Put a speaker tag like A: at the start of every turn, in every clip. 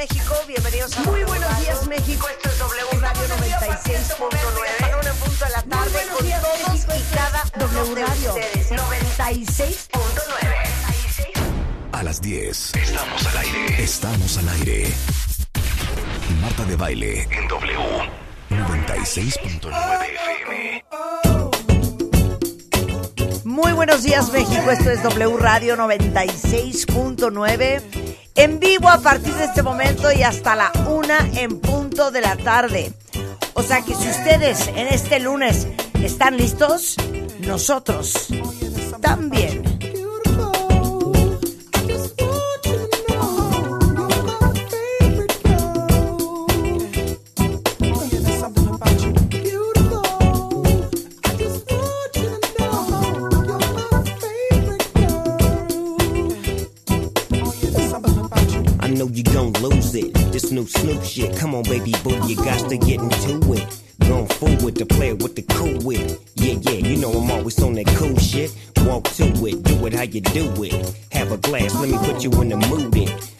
A: México, bienvenidos a
B: Muy buenos días México, esto es W Radio 96.9.
A: en punto de la tarde
B: buenos
A: con
B: días,
A: todos
B: México,
A: y cada
B: W
A: de
B: Radio
A: ustedes.
B: 96.9.
C: A las 10. Estamos al aire. Estamos al aire. Marta de baile en W. 96.9 FM.
A: Muy buenos días México, esto es W Radio 96.9 en vivo a partir de este momento y hasta la una en punto de la tarde. O sea que si ustedes en este lunes están listos, nosotros también.
D: New Snoop shit. Come on, baby boo, you got to get into it. Going forward to play with the cool wit. Yeah, yeah, you know I'm always on that cool shit. Walk to it, do it how you do it. Have a glass, let me put you in the mood. It.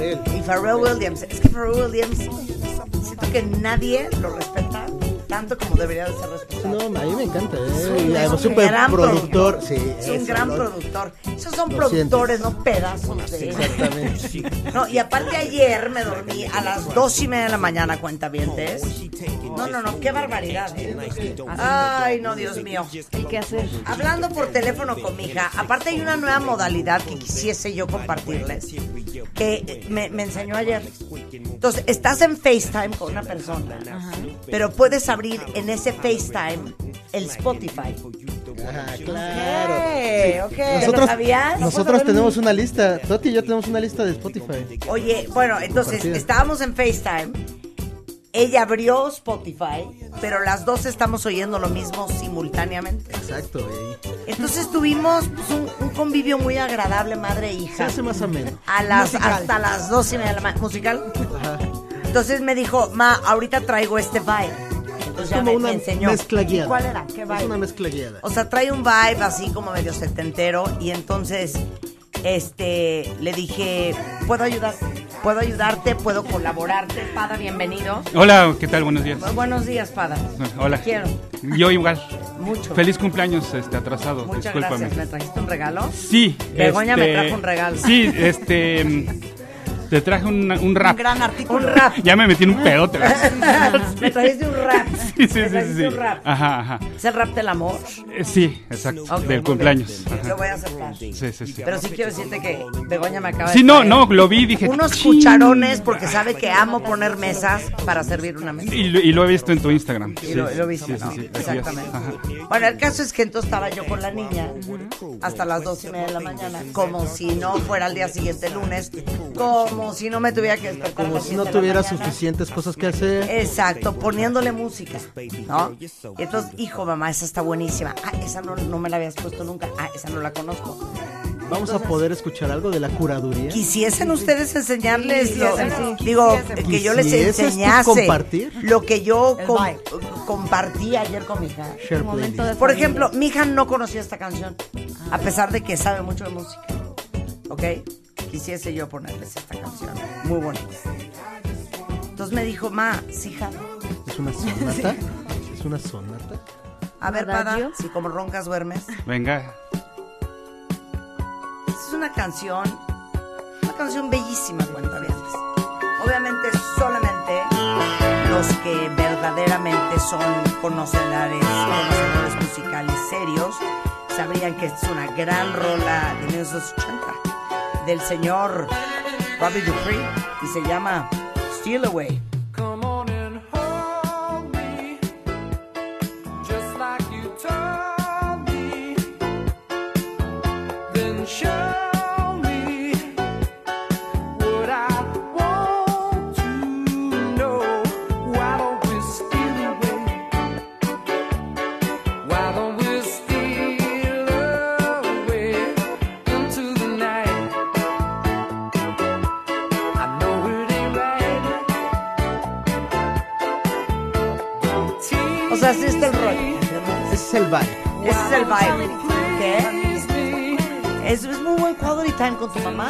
A: Y Pharrell Williams. Es que Pharrell Williams, siento que nadie lo respeta tanto como debería de ser respetado.
E: No, a mí me encanta,
A: Es
E: ¿eh?
A: un-
E: Y
A: es un gran
E: productor. Sí,
A: Es un gran productor. Esos son
E: Lo
A: productores, no pedazos de...
E: Exactamente.
A: No, y aparte ayer me dormí a las dos y media de la mañana, cuenta No, no, no, qué barbaridad. ¿eh? Ay, no, Dios mío.
B: Hay que hacer.
A: Hablando por teléfono con mi hija, aparte hay una nueva modalidad que quisiese yo compartirles, que me, me enseñó ayer. Entonces, estás en FaceTime con una persona, pero puedes abrir en ese FaceTime el Spotify.
E: Ah, claro.
A: ¿Lo
E: Nosotros,
A: sabías?
E: nosotros tenemos una lista. Toti y yo tenemos una lista de Spotify.
A: Oye, bueno, entonces estábamos en FaceTime. Ella abrió Spotify, pero las dos estamos oyendo lo mismo simultáneamente.
E: Exacto.
A: Entonces tuvimos pues, un, un convivio muy agradable, madre e
E: Se
A: hija.
E: hace más ameno.
A: A las, hasta las dos y media de la mañana. ¿Musical?
E: Ajá.
A: Entonces me dijo, ma, ahorita traigo este vibe. Entonces ya
E: como
A: me,
E: una
A: me enseñó.
E: mezcla
A: ¿Y
E: guiada.
A: ¿Cuál era? ¿Qué
E: Es
A: vibe?
E: una mezcla guiada.
A: O sea, trae un vibe así como medio setentero y entonces este le dije, "¿Puedo ayudar? ¿Puedo ayudarte? ¿Puedo colaborarte? Pada, bienvenido."
F: Hola, ¿qué tal? Buenos días.
A: Bu- Buenos días, Pada.
F: Hola.
A: Te quiero
F: Yo igual.
A: mucho.
F: Feliz cumpleaños este atrasado.
A: Muchas
F: Discúlpame.
A: gracias. ¿Me trajiste un regalo?
F: Sí.
A: Begoña me
F: este,
A: trajo un regalo.
F: Sí, este. Te traje un, un rap.
B: gran artículo.
A: Un rap.
F: Ya me metí en un pedote.
A: Me trajiste un rap.
F: Sí, sí,
A: Me
F: sí,
A: trajiste
F: sí.
A: un rap.
F: Ajá, ajá.
A: ¿Es el rap del amor?
F: Eh, Sí, exacto. Del cumpleaños.
A: Lo voy a aceptar.
F: Sí, sí, sí.
A: Pero sí quiero decirte que Begoña me acaba de
F: Sí, no,
A: traer
F: no, lo vi dije.
A: unos
F: "Chin".
A: cucharones porque sabe que amo poner mesas para servir una mesa.
F: Y, lo- y lo he visto en tu Instagram.
A: Y
F: Sí,
A: lo, lo viste,
F: sí, sí.
A: Exactamente.
F: Ajá.
A: Bueno, el caso es que entonces estaba yo con la niña hasta las dos y media de la mañana, como si no fuera el día siguiente lunes, como si no me tuviera que despertar.
E: Como si no tuviera suficientes cosas que hacer.
A: Exacto, poniéndole música, ¿no? Y entonces, hijo, mamá, esa está buenísima. Ah, esa no, no me la habías puesto nunca. Ah, esa no la conozco.
E: Vamos a poder escuchar algo de la curaduría.
A: Quisiesen ustedes enseñarles, lo-
B: Quisiesen, sí,
A: digo,
B: quisiesen.
A: que yo les enseñase
E: compartir.
A: lo que yo com- compartí ayer con mi hija. Por ejemplo, mi hija no conocía esta canción, a pesar de que sabe mucho de música. ¿Ok? Quisiese yo ponerles esta canción. Muy bonita. Entonces me dijo, ma, sí, hija.
E: Es una sonata. Es una sonata.
A: A ver, Pada,
B: ¿Adagio?
A: si como roncas duermes.
F: Venga.
A: Esta es una canción, una canción bellísima, cuentavientes. Obviamente solamente los que verdaderamente son conocedores, conocedores musicales serios sabrían que es una gran rola de 1980 del señor Bobby Dupree y se llama Steal Away.
E: Vibe.
A: Ese es el vibe. ¿Qué? Es, es muy buen quality time con tu mamá,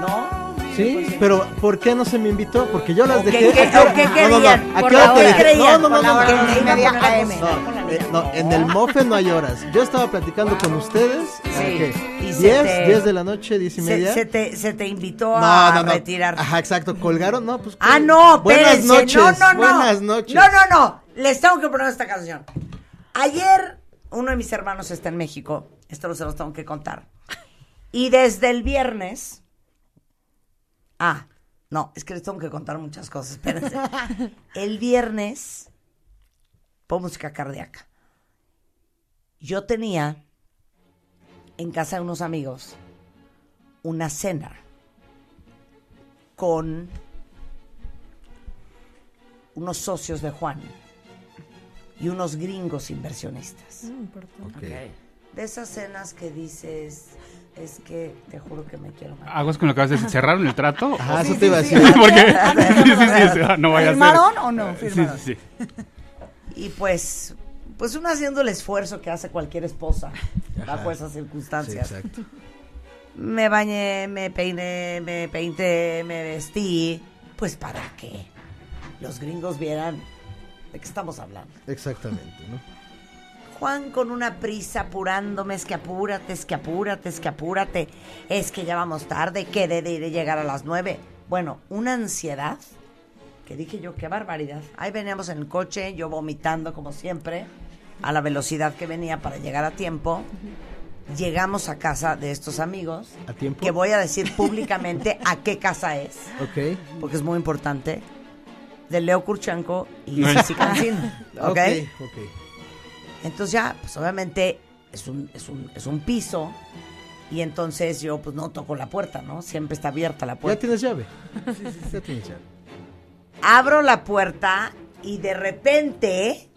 A: ¿no?
E: Sí, pero ¿por qué no se me invitó? Porque yo las
A: ¿O qué-
E: dejé.
A: qué-
E: ¿a qué hora-
A: o qué
E: no, no, no,
A: querían?
E: No, no, no, no, no, no, no, no, en el mofe no hay horas. Yo estaba platicando con ustedes. ¿a
A: Sí,
E: qué?
A: y se
E: 10,
A: te-
E: 10 de la noche, 10 y media.
A: se te, se te invitó a retirar.
E: Ajá, exacto. Colgaron, no, pues.
A: Ah,
E: ¿qué?
A: no,
E: Buenas noches.
A: No, no, no.
E: Buenas noches.
A: No, no, no. Les tengo que poner esta canción. Ayer, uno de mis hermanos está en México. Esto se los tengo que contar. Y desde el viernes. Ah, no, es que les tengo que contar muchas cosas. Espérense. El viernes. Pon música cardíaca. Yo tenía en casa de unos amigos una cena con unos socios de Juan y unos gringos inversionistas.
E: Ok.
A: De esas cenas que dices, es que te juro que me quiero matar.
F: Aguas con lo que vas a decir. ¿Cerraron el trato?
A: Sí,
E: eso
A: sí,
E: te iba a
A: sí.
E: decir.
F: Porque sí, sí, sí, sí, no vaya a ser.
G: ¿Firmaron o no? Firmaron.
F: sí, sí.
A: Y pues, pues uno haciendo el esfuerzo que hace cualquier esposa bajo esas
E: Sí,
A: circunstancias.
E: exacto.
A: me bañé, me peiné, me peinté, me vestí. Pues para que los gringos vieran de qué estamos hablando.
E: Exactamente, ¿no?
A: Juan con una prisa apurándome, es que apúrate, es que apúrate, es que apúrate, es que ya vamos tarde, que de, de llegar a las nueve. Bueno, una ansiedad que dije yo, qué barbaridad. Ahí veníamos en el coche, yo vomitando como siempre, a la velocidad que venía para llegar a tiempo. Llegamos a casa de estos amigos,
E: ¿A tiempo?
A: que voy a decir públicamente a qué casa es,
E: Ok.
A: porque es muy importante, de Leo Kurchenko y. Sisi Cancino, ¿ok?
E: Ok, ok.
A: Entonces ya, pues obviamente es un, es un, es un piso y entonces yo pues no toco la puerta, ¿no? Siempre está abierta la
E: ¿Ya
A: puerta.
E: tienes llave? Ya tienes llave.
A: Abro la puerta y de repente...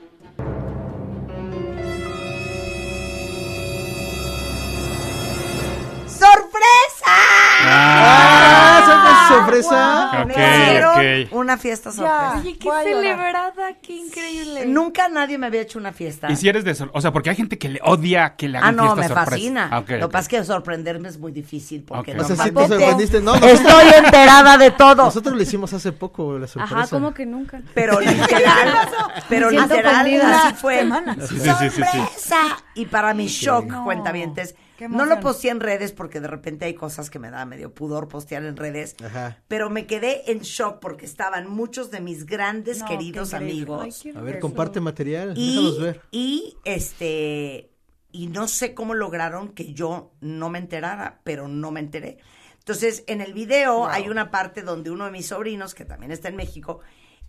A: sorpresa? Me
F: ok.
A: una fiesta sorpresa.
G: Ya.
H: Oye, qué celebrada, qué increíble.
A: Nunca nadie me había hecho una fiesta.
F: Y si eres de sor- O sea, porque hay gente que le odia que le
A: Ah,
F: hagan
A: no,
F: fiesta
A: me
F: sorpresa.
A: fascina.
F: Ah,
A: Lo que pasa es que sorprenderme es muy difícil porque
F: Ok.
E: O sea, sí te sorprendiste. No, no.
A: estoy enterada de todo.
E: Nosotros lo hicimos hace poco, la sorpresa.
H: Ajá, como que nunca.
A: Pero literal, pero literal, así fue.
F: Sí, sí, sí, sí, sí.
A: ¡Sorpresa! Y para mi shock,
G: No,
A: cuentavientes, no lo posteé en redes porque de repente hay cosas que me da medio pudor postear en redes.
E: Ajá.
A: Pero me quedé en shock porque estaban muchos de mis grandes
G: No,
A: queridos amigos.
G: Ay,
E: A ver, comparte material.
A: Y,
E: Déjalos ver.
A: y este y no sé cómo lograron que yo no me enterara, pero no me enteré. Entonces, en el video hay una parte donde uno de mis sobrinos, que también está en México,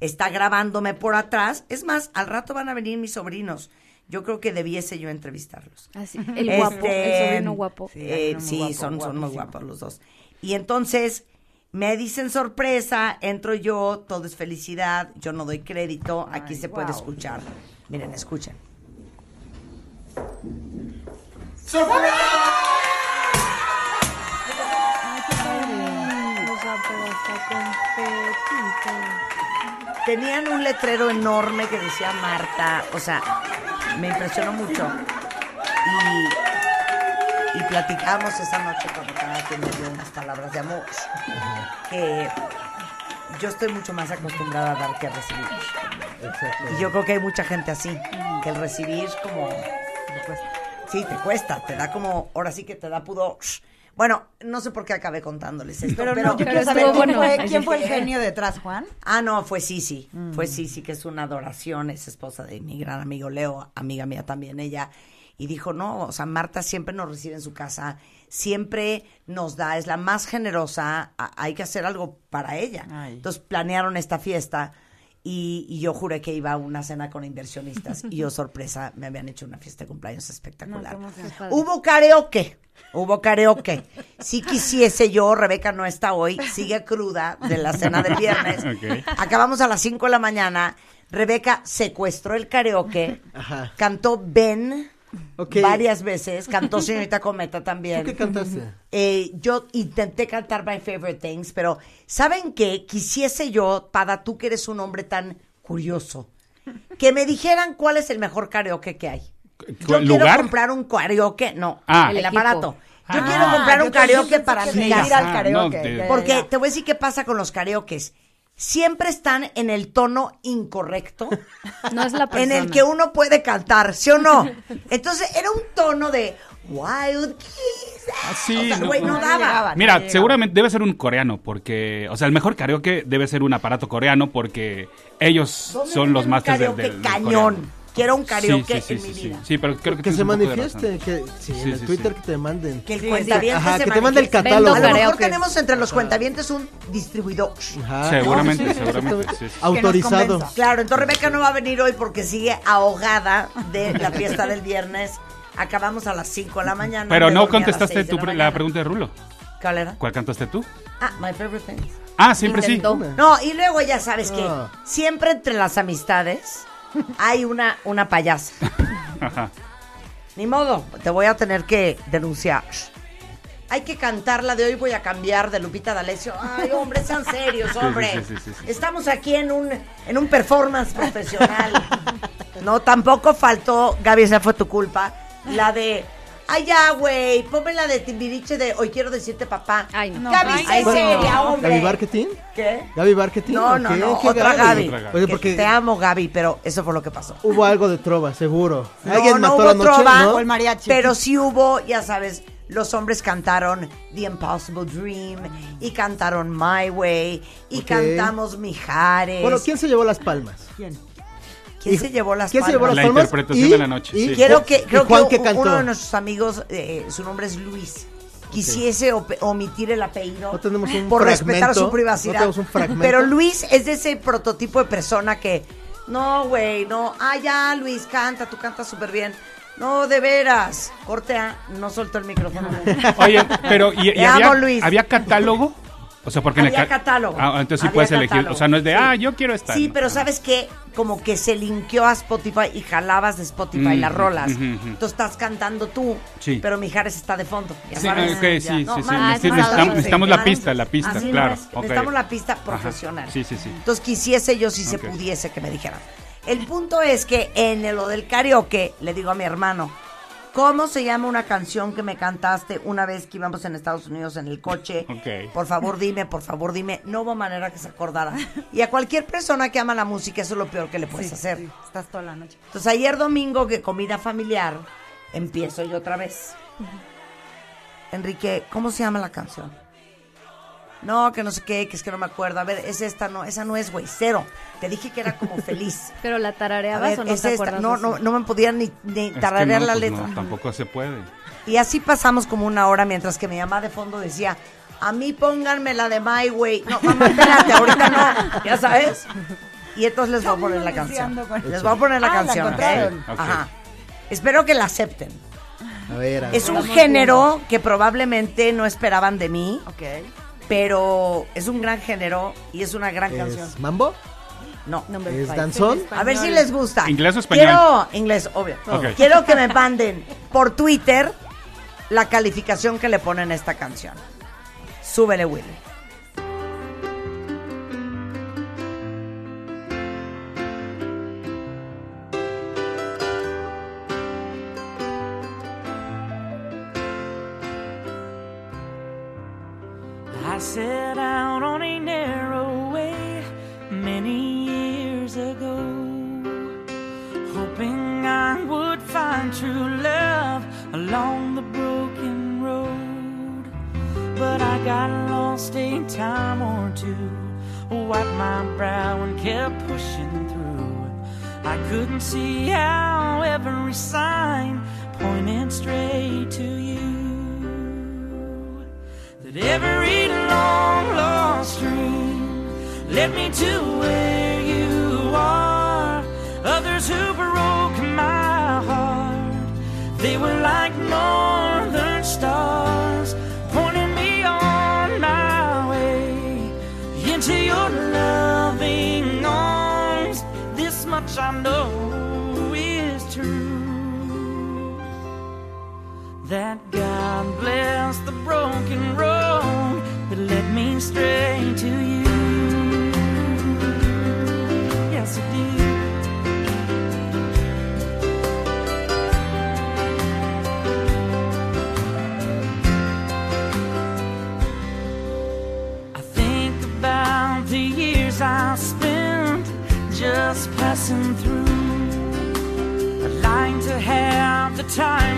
A: está grabándome por atrás. Es más, al rato van a venir mis sobrinos. Yo creo que debiese yo entrevistarlos.
H: Así, el guapo,
A: Este,
H: el sobrino guapo.
A: Sí,
G: uno muy guapo,
A: son, son muy guapos los dos. Y entonces me dicen sorpresa, entro yo, todo es felicidad, yo no doy crédito, aquí se puede
G: wow.
A: escuchar. Miren, escuchen.
H: O sea, pero hasta confeti y todo.
A: Tenían un letrero enorme que decía Marta, o sea, me impresionó mucho. Y, y platicamos esa noche cuando cada quien me dio unas palabras de amor. Que yo estoy mucho más acostumbrada a dar que a recibir. Y yo creo que hay mucha gente así, que el recibir como... Sí, te cuesta, te da como, ahora sí que te da pudor. Bueno, no sé por qué acabé contándoles esto,
G: Pero,
A: pero,
G: no, yo quiero saber quién,
H: bueno.
G: fue, quién fue el genio detrás, Juan.
A: Ah, no, fue Sisi. Fue Sisi, que es una adoración, es esposa de mi gran amigo Leo, amiga mía también ella. Y dijo, no, o sea, Marta siempre nos recibe en su casa, siempre nos da, es la más generosa, hay que hacer algo para ella.
G: Ay.
A: Entonces planearon esta fiesta y, y yo juré que iba a una cena con inversionistas. y yo, sorpresa, me habían hecho una fiesta de cumpleaños espectacular.
H: No.
A: Hubo karaoke. Hubo karaoke. Si quisiese yo, Rebeca no está hoy, sigue cruda de la cena del viernes. Acabamos a las 5 de la mañana. Rebeca secuestró el karaoke,
E: Ajá.
A: cantó Ben Varias veces, cantó Señorita Cometa
E: ¿Tú
A: también.
E: qué cantaste?
A: Eh, yo intenté cantar My Favorite Things, pero ¿saben qué? Quisiese yo, Pada, tú que eres un hombre tan curioso, que me dijeran cuál es el mejor karaoke que hay. Yo
F: ¿El
A: quiero
F: lugar?
A: comprar un karaoke, no,
F: Ah.
A: el, aparato. Yo
H: Ah,
A: quiero comprar un karaoke para
G: ir al karaoke.
F: no,
A: Porque te voy a decir qué pasa con los karaokes. Siempre están en el tono incorrecto,
H: No es la persona.
A: en el que uno puede cantar, ¿sí o no? Entonces era un tono de Wild Kiss.
F: Sí,
A: o sea,
F: no,
A: güey, no,
F: no
A: daba.
G: llegaba.
F: Mira, seguramente debe ser un coreano, porque, o sea, el mejor karaoke debe ser un aparato coreano, porque ellos
A: ¿Dónde
F: son los del,
A: karaoke
F: del
A: cañón.
F: coreano.
A: Quiero un karaoke
F: sí, sí,
A: en
F: sí,
A: mi
F: sí,
A: vida.
F: Sí, pero creo que,
E: Que se manifieste, que sí,
F: Sí,
E: en el
F: sí,
E: Twitter
F: sí.
E: que te manden.
A: Que el
G: Sí,
A: cuentaviente
E: Ajá,
A: se
E: que te mande el catálogo.
A: A lo mejor tenemos entre los cuentavientes un distribuidor.
E: Ajá.
F: Seguramente,
E: No, sí,
F: seguramente,
E: exactamente.
F: sí, sí.
E: Autorizado.
A: Claro, entonces Rebeca no va a venir hoy porque sigue ahogada de la fiesta del viernes. Acabamos a las 5 de la mañana.
F: Pero no contestaste
A: 6 de
F: tú
A: la
F: pregunta de Rulo.
A: ¿Cuál era?
F: ¿Cuál cantaste tú?
A: Ah, my favorite things.
F: Ah, siempre sí.
A: No, y luego ya sabes que
E: Ah.
A: siempre entre las amistades hay una, una payasa. Ni modo, te voy a tener que denunciar. Hay que cantar la de hoy voy a cambiar de Lupita D'Alessio. Ay, hombre, sean serios, hombre.
F: sí, sí, sí, sí.
A: Estamos aquí en un, en un performance profesional. No, tampoco faltó, Gaby, esa fue tu culpa, la de... Ay, ya, güey, ponme la de Timbiriche de Hoy quiero decirte papá.
H: Ay, no.
A: Gaby,
H: Ay,
A: sé
H: no.
A: seria, hombre.
E: ¿Gaby Marketing?
A: ¿Qué?
E: ¿Gaby Marketing?
A: No, no, no,
E: ¿Qué
A: otra Gaby.
E: Oye, porque
A: Te amo, Gaby, pero eso fue lo que pasó.
E: hubo algo de trova, seguro.
A: No,
E: ¿Alguien
A: no
E: mató
A: hubo
E: la noche?
A: trova,
E: ¿no?
G: O el mariachi.
A: Pero sí hubo, ya sabes, los hombres cantaron The Impossible Dream y cantaron My Way y cantamos Mijares.
E: Bueno, ¿quién se llevó las palmas?
G: ¿Quién?
A: ¿Quién se llevó las
E: ¿Quién se llevó las
F: La
E: palmas?
F: interpretación
E: Y-
F: de la noche,
E: y-
F: sí.
A: Quiero que,
E: ¿Y
A: creo
E: Juan
A: que uno de nuestros amigos, eh, su nombre es Luis, quisiese omitir el apellido
E: No tenemos un
A: por
E: fragmento,
A: respetar su
E: no
A: privacidad.
E: tenemos un fragmento.
A: Pero Luis es de ese prototipo de persona que, no, güey, no, ah, ya, Luis, canta, tú cantas súper bien. No, de veras. Cortea, no soltó el micrófono.
F: Oye, pero ¿y, y
A: Te
F: había,
A: amo, Luis.
F: había catálogo? O sea, porque en el ca-
A: catálogo.
F: Ah, entonces sí
A: Había
F: puedes elegir. O sea, no es de,
A: Sí.
F: ah, yo quiero estar.
A: Sí,
F: ¿no?
A: pero
F: Ah.
A: ¿sabes qué? Como que se linkeó a Spotify y jalabas de Spotify
F: Mm,
A: las rolas.
F: ujú.
A: Entonces estás cantando tú,
F: Sí.
A: pero Mijares está de fondo. Ya
F: Sí,
A: sabes.
F: sí,
A: Ya.
F: sí,
A: No,
F: sí.
A: más-
F: Necesitamos, la pista, la pista,
A: así
F: claro.
A: es.
F: ok.
A: Necesitamos la pista
F: Ajá.
A: profesional.
F: Sí, sí, sí.
A: Entonces quisiese yo si se pudiese que me dijeran. El punto es que en lo del karaoke le digo a mi hermano, ¿cómo se llama una canción que me cantaste una vez que íbamos en Estados Unidos en el coche? Por favor dime, por favor dime. No hubo manera que se acordara. Y a cualquier persona que ama la música eso es lo peor que le puedes
G: Sí,
A: hacer.
G: sí, estás toda la noche.
A: Entonces ayer domingo que comida familiar, empiezo yo otra vez. Enrique, ¿cómo se llama la canción? No, que no sé qué, que es que no me acuerdo. A ver, es esta, no, esa no es, güey, cero. Te dije que era como feliz.
H: Pero la
A: A
H: tarareabas
A: ver,
H: o no
A: es
H: te
A: esta. No, no, no me podían ni, ni
F: Es que
A: tararear
F: no,
A: la
F: pues
A: letra.
F: no, tampoco se puede.
A: Y así pasamos como una hora mientras que mi mamá de fondo decía, a mí pónganme la de My Way. No, mamá, espérate, ahorita no, ya sabes. Y entonces les voy a poner la canción. Les voy a poner la
G: Ah, la
A: canción. Ok. Ajá. Espero que la acepten.
E: A ver, a ver.
A: Es un género que probablemente no esperaban de mí,
G: Ok.
A: Pero es un gran género y es una gran canción.
E: ¿Es mambo?
A: No.
E: ¿Es danzón?
A: A ver si les gusta.
F: ¿Inglés o español?
A: Quiero inglés, obvio. Quiero que me manden por Twitter la calificación que le ponen a esta canción. Súbele, Willy.
I: I set out on a narrow way many years ago, hoping I would find true love along the broken road. But I got lost a time or two, wiped my brow and kept pushing through. I couldn't see how every sign pointed straight to you every long lost dream led me to where you are. Others who broke my heart, they were like northern stars, pointing me on my way into your loving arms. This much I know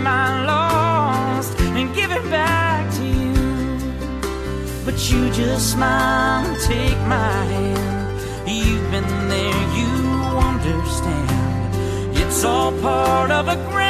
I: I lost and give it back to you. But you just smile and take my hand. You've been there, you understand. It's all part of a grander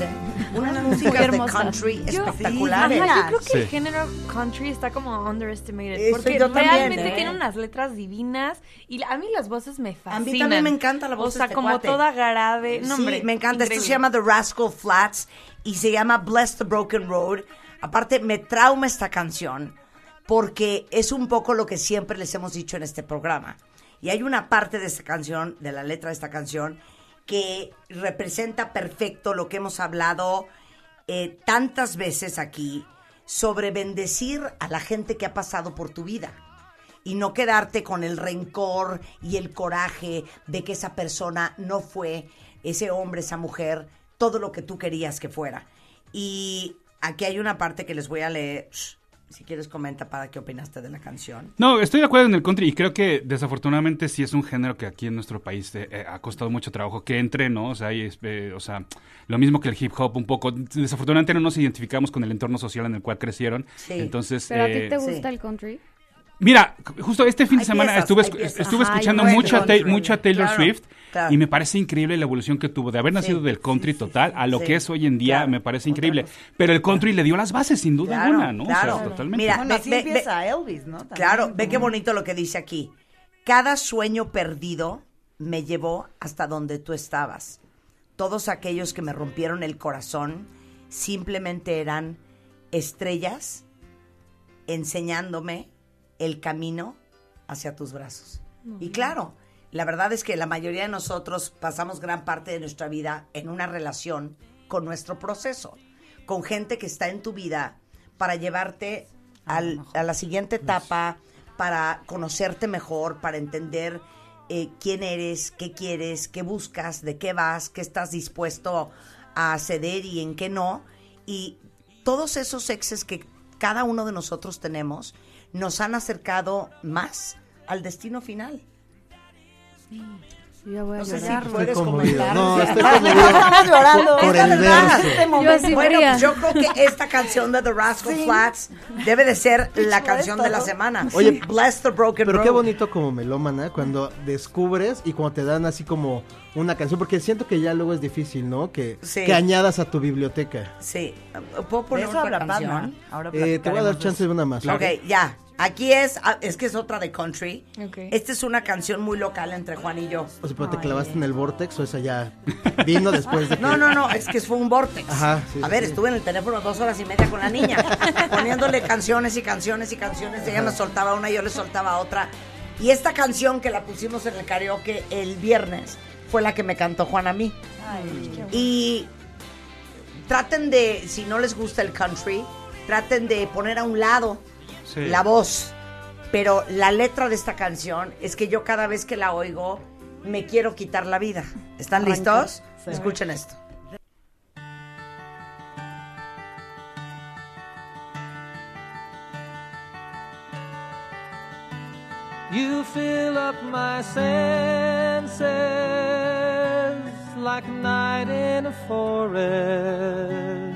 A: ¿eh? Unas músicas de country
H: Yo-
A: espectaculares.
J: Ajá, yo creo que el
F: Sí.
J: género country está como underestimated.
A: Eso
J: porque
A: yo también,
J: realmente
A: ¿eh?
J: tiene unas letras divinas y a mí las voces me
A: A
J: fascinan.
A: mí también me encanta la voz
J: O
A: de
J: sea,
A: este
J: como
A: cuate.
J: toda grave. No,
A: sí,
J: hombre,
A: me encanta. Esto se
J: increíble.
A: llama The Rascal Flats y se llama Bless the Broken Road. Aparte, me trauma esta canción porque es un poco lo que siempre les hemos dicho en este programa. Y hay una parte de esta canción, de la letra de esta canción, que representa perfecto lo que hemos hablado eh, tantas veces aquí sobre bendecir a la gente que ha pasado por tu vida y no quedarte con el rencor y el coraje de que esa persona no fue, ese hombre, esa mujer, todo lo que tú querías que fuera. Y aquí hay una parte que les voy a leer. Si quieres, comenta para qué opinaste de la canción.
F: No, estoy de acuerdo en el country y creo que desafortunadamente sí es un género que aquí en nuestro país eh, eh, ha costado mucho trabajo que entre, ¿no? O sea, y eh, o sea, lo mismo que el hip hop un poco. Desafortunadamente no nos identificamos con el entorno social en el cual crecieron.
A: Sí.
F: Entonces,
H: ¿Pero a ti te
A: sí.
H: gusta el country?
F: Mira, justo este fin de semana
A: piezas,
F: estuve,
A: hay
F: escu-
A: piezas.
F: estuve
H: Ajá,
F: escuchando mucha,
A: country.
F: Ta- mucha Taylor
A: Claro,
F: Swift
A: claro.
F: y me parece increíble la evolución que tuvo de haber nacido
A: Sí,
F: del country
A: sí,
F: total
A: sí,
F: a lo
A: sí.
F: que es hoy en día,
A: Claro,
F: me parece increíble. Pero el country le dio las bases sin duda
A: Claro,
F: alguna, ¿no? O sea,
A: claro.
F: totalmente.
A: Mira,
G: Bueno,
A: ve-
G: así
A: ve-
G: empieza
A: ve-
G: Elvis, ¿no? También,
A: Claro, ve qué bonito lo que dice aquí. Cada sueño perdido me llevó hasta donde tú estabas. Todos aquellos que me rompieron el corazón simplemente eran estrellas enseñándome el camino hacia tus brazos. Y claro, la verdad es que la mayoría de nosotros pasamos gran parte de nuestra vida en una relación con nuestro proceso, con gente que está en tu vida para llevarte al- a la siguiente etapa, para conocerte mejor, para entender eh, quién eres, qué quieres, qué buscas, de qué vas, qué estás dispuesto a ceder y en qué no. Y todos esos exes que cada uno de nosotros tenemos nos han acercado más al destino final.
H: Yo ya voy a
A: No sé
H: llorar.
A: si puedes comentar.
E: No, estoy
A: llorando.
E: Por el verso.
A: Este momento.
H: Yo
A: bueno, pues yo creo que esta canción de The Rascal Flats debe de ser la canción de la semana.
E: Oye,
A: Bless the Broken
E: Pero
A: Road.
E: qué bonito como melómana cuando descubres y cuando te dan así como una canción, porque siento que ya luego es difícil, ¿no? Que,
A: Sí.
E: que añadas a tu biblioteca.
A: Sí. ¿Puedo poner otra canción?
G: Ahora
E: Eh, te voy a dar chance de una más.
A: Ok, ya. Aquí es, ah, es que es otra de country. Esta es una canción muy local entre Juan y yo.
E: O sea, pero te clavaste en el vortex o esa ya vino después de que...
A: No, no, no, es que fue un vortex.
E: Ajá, sí,
A: a
E: sí,
A: ver,
E: sí.
A: estuve en el teléfono dos horas y media con la niña, poniéndole canciones y canciones y canciones. Ella me soltaba una, yo le soltaba otra. Y esta canción que la pusimos en el karaoke el viernes, fue la que me cantó Juan a mí. Y traten de, si no les gusta el country, traten de poner a un lado
F: Sí.
A: la voz. Pero la letra de esta canción es que yo cada vez que la oigo me quiero quitar la vida. ¿Están
G: Arranca.
A: listos?
G: Sí.
A: Escuchen esto.
K: You fill up my senses like a night in a forest,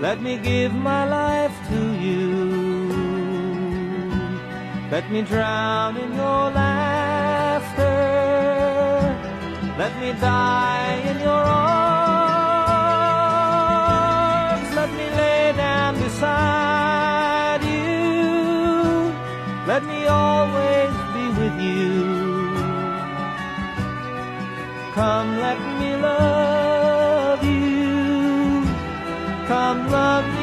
K: Let me give my life to you. Let me drown in your laughter. Let me die in your arms. Let me lay down beside you. Let me always be with you. Come, let Come,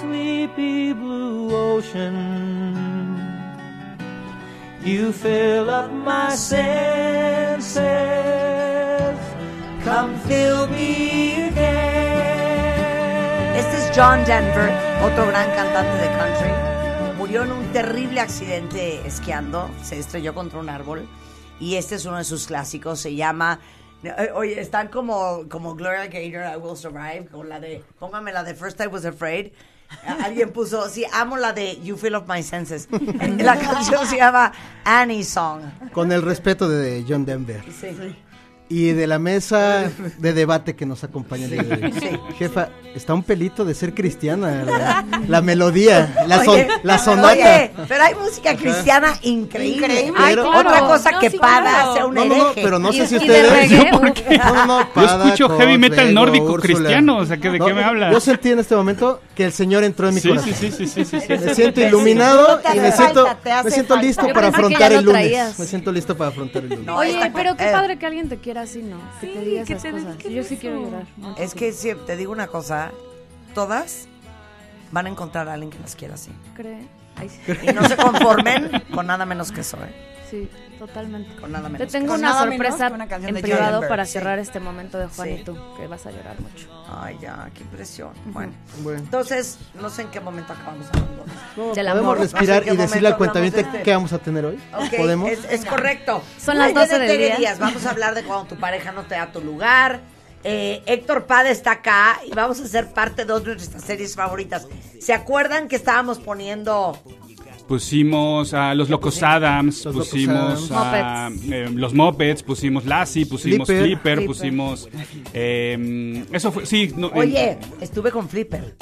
K: sleepy blue ocean. You fill up my senses. Come fill me again.
A: Este es John Denver, otro gran cantante de country. Murió en un terrible accidente esquiando, se estrelló contra un árbol y este es uno de sus clásicos, se llama... eh, Oye, están como, como Gloria Gaynor, I Will Survive, con la de, póngame la de First I Was Afraid. Alguien puso, sí, amo la de You Fill Up My Senses. La canción se llama Annie Song.
E: Con el respeto de John Denver.
A: Sí.
E: Y de la mesa de debate que nos acompaña de hoy.
A: Sí.
E: Jefa, está un pelito de ser cristiana. La, la melodía, la, son-
A: Oye,
E: la sonata.
A: Oye, pero hay música cristiana increíble.
E: Increíble.
A: Ay,
E: Pero-
A: Otra cosa
J: No,
A: que
J: sí, claro.
A: sea un
E: No, no, no, pero no
J: Y-
E: sé si ustedes. Yo. No, no,
F: Yo escucho heavy metal nórdico
E: Úrsula.
F: cristiano, o sea, ¿que ¿de
E: No,
F: qué me hablas?
E: Yo sentí en este momento que el Señor entró en mi
F: Sí,
E: corazón.
F: sí, sí, sí, sí, sí, sí.
E: Me siento iluminado y me siento, me siento listo para afrontar el lunes. Me siento listo para afrontar el lunes.
H: Oye, pero qué padre que alguien te quiera así, ¿no? Que te diga esas cosas. Yo sí quiero llorar.
A: Es que si te digo una cosa, todas van a encontrar a alguien que las quiera así.
H: ¿Cree? Ay, sí.
A: Y no se conformen con nada menos que eso, ¿eh?
H: Sí, totalmente.
A: Con nada
H: Te
A: menos.
H: tengo
G: Con
H: una sorpresa
G: una
H: en
G: de
H: privado para
A: sí.
H: cerrar este momento de Juan
A: Sí.
H: y tú, que vas a llorar mucho.
A: Ay, ya, qué impresión. Bueno,
E: Bueno.
A: entonces, no sé en qué momento acabamos hablando.
E: No,
H: Del
E: podemos
H: amor.
E: respirar
A: No sé en
E: y decirle al
A: hablamos de este-
E: qué vamos a tener hoy. ¿Podemos?
A: Es, es correcto.
H: Son las
A: Muy
H: 12
A: bien,
H: del día.
A: Vamos a hablar de cuando tu pareja no te da tu lugar. Eh, Héctor Pada está acá y vamos a ser parte de dos de nuestras series favoritas. ¿Se acuerdan que estábamos poniendo
F: Pusimos a los Locos Adams,
E: Los Locos
F: pusimos a eh, los Mopeds, pusimos Lassie, pusimos
E: Flipper.
F: Flipper,
H: Flipper.
F: pusimos... eh, eso fue, sí. no, eh,
A: Oye, estuve con Flipper.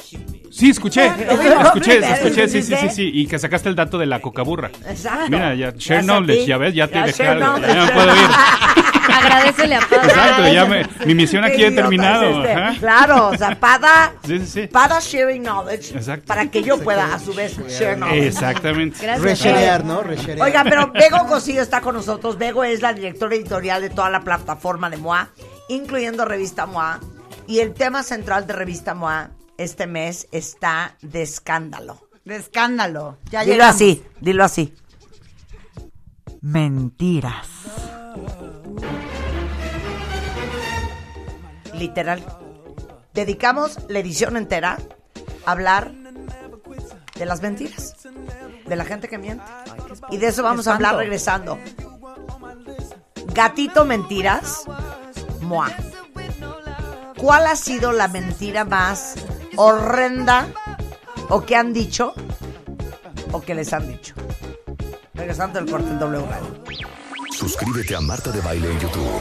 F: sí, escuché, escuché, escuché, sí, sí, sí, sí, y que sacaste el dato de la cocaburra.
A: Exacto.
F: Mira, ya, share knowledge, ya ves, ya te dejé algo, ya me puedo ir.
H: Agradecele a Pada.
F: Exacto, ya me- mi misión aquí he terminado.
A: es este. Claro, o sea, Pada,
F: Sí, sí, sí.
A: Pada sharing knowledge
F: Exacto.
A: para que yo pueda a su vez share knowledge.
F: Exactamente.
H: Gracias.
E: Resharear, ¿no? Resharear.
A: Oiga, pero Bego Cosillo está con nosotros. Bego es la directora editorial de toda la plataforma de MOA, incluyendo Revista MOA. Y el tema central de Revista MOA este mes está de escándalo.
G: De escándalo. Ya
A: dilo
G: llegamos.
A: así, dilo así.
G: Mentiras.
A: Literal. Dedicamos la edición entera a hablar de las mentiras, de la gente que miente. Y de eso vamos a hablar regresando. Gatito Mentiras, Moa. ¿Cuál ha sido la mentira más horrenda o que han dicho o que les han dicho? Regresando el corte en W Radio.
C: Suscríbete a Marta de Baile en YouTube.